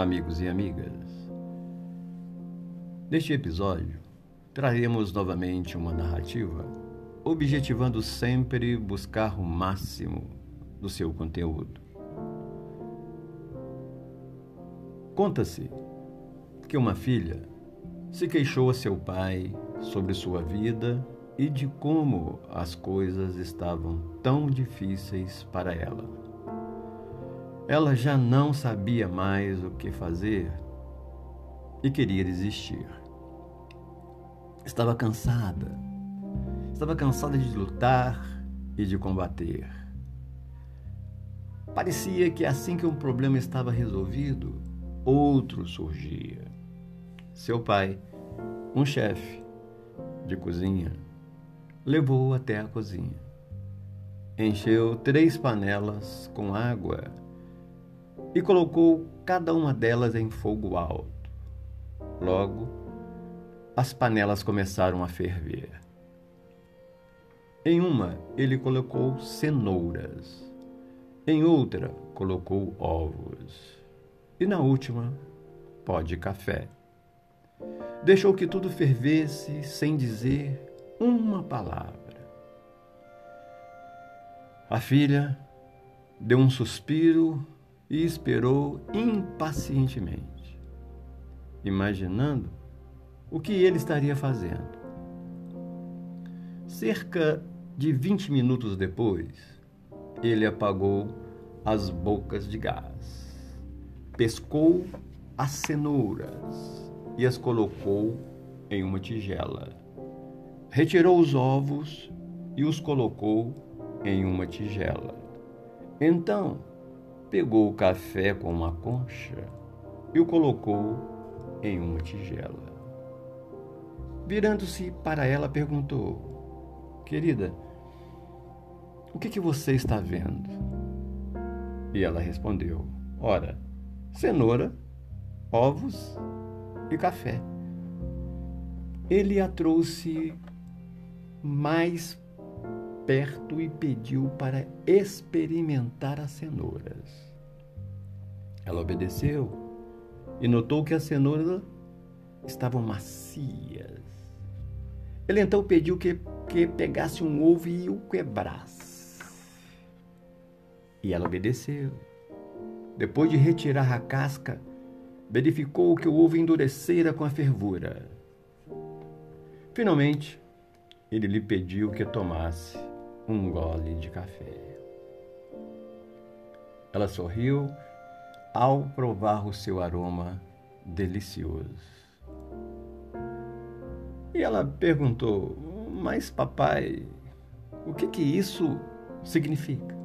amigos e amigas. Neste episódio, traremos novamente uma narrativa, objetivando sempre buscar o máximo do seu conteúdo. Conta-se que uma filha se queixou a seu pai sobre sua vida e de como as coisas estavam tão difíceis para ela. Ela já não sabia mais o que fazer e queria desistir. Estava cansada. Estava cansada de lutar e de combater. Parecia que assim que um problema estava resolvido, outro surgia. Seu pai, um chefe de cozinha, levou-o até a cozinha. Encheu três panelas com água e colocou cada uma delas em fogo alto. Logo, as panelas começaram a ferver. Em uma, ele colocou cenouras. Em outra, colocou ovos. E na última, pó de café. Deixou que tudo fervesse sem dizer uma palavra. A filha deu um suspiro e esperou impacientemente, imaginando o que ele estaria fazendo. Cerca de 20 minutos depois, ele apagou as bocas de gás, pescou as cenouras e as colocou em uma tigela retirou os ovos e os colocou em uma tigela. Então, pegou o café com uma concha e o colocou em uma tigela. Virando-se para ela, perguntou: Querida, o que, que você está vendo? E ela respondeu: Ora, cenoura, ovos e café. Ele a trouxe mais perto e pediu para experimentar as cenouras. Ela obedeceu e notou que as cenouras estavam macias. Ele então pediu que, que pegasse um ovo e o quebrasse. E ela obedeceu. Depois de retirar a casca, verificou que o ovo endurecera com a fervura. Finalmente, ele lhe pediu que tomasse um gole de café. Ela sorriu ao provar o seu aroma delicioso. E ela perguntou: Mas, papai, o que que isso significa?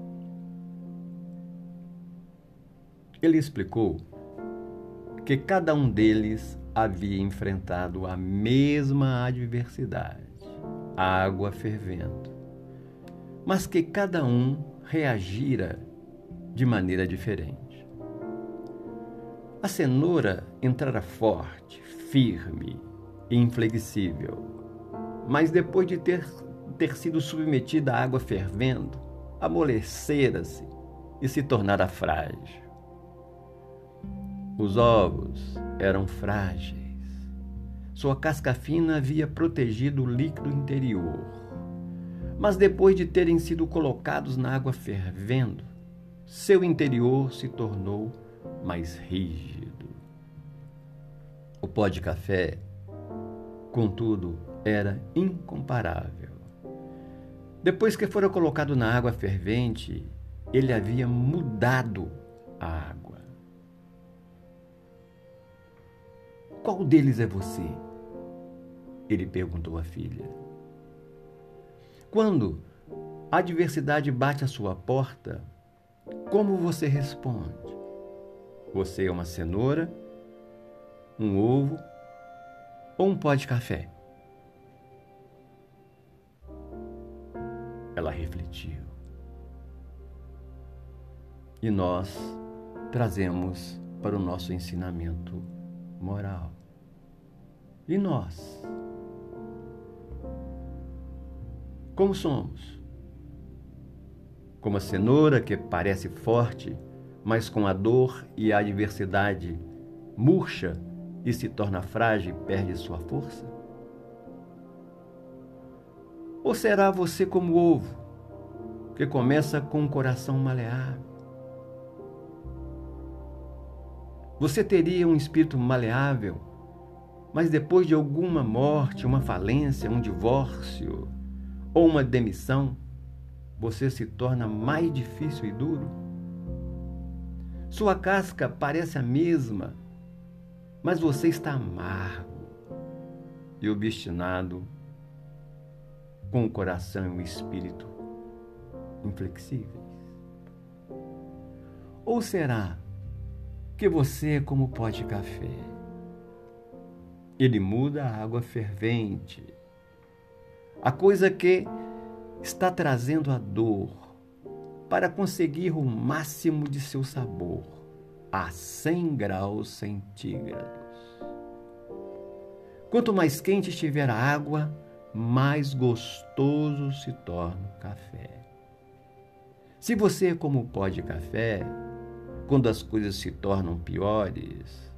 Ele explicou que cada um deles havia enfrentado a mesma adversidade água fervendo, mas que cada um reagira de maneira diferente. A cenoura entrara forte, firme e inflexível, mas depois de ter, ter sido submetida à água fervendo, amolecera-se e se tornara frágil. Os ovos eram frágeis sua casca fina havia protegido o líquido interior. Mas depois de terem sido colocados na água fervendo, seu interior se tornou mais rígido. O pó de café, contudo, era incomparável. Depois que fora colocado na água fervente, ele havia mudado a água. Qual deles é você? Ele perguntou à filha. Quando a adversidade bate à sua porta, como você responde? Você é uma cenoura, um ovo ou um pó de café? Ela refletiu. E nós trazemos para o nosso ensinamento moral. E nós? Como somos? Como a cenoura que parece forte, mas com a dor e a adversidade murcha e se torna frágil e perde sua força? Ou será você como o ovo, que começa com um coração maleável? Você teria um espírito maleável, mas depois de alguma morte, uma falência, um divórcio ou uma demissão, você se torna mais difícil e duro? Sua casca parece a mesma, mas você está amargo e obstinado, com o coração e o espírito inflexíveis. Ou será que você é como pó de café? Ele muda a água fervente, a coisa que está trazendo a dor para conseguir o máximo de seu sabor a 100 graus centígrados. Quanto mais quente estiver a água, mais gostoso se torna o café. Se você é como pó de café, quando as coisas se tornam piores,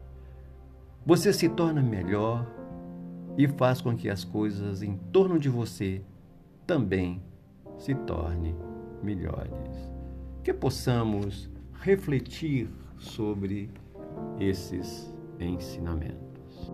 você se torna melhor e faz com que as coisas em torno de você também se tornem melhores. Que possamos refletir sobre esses ensinamentos.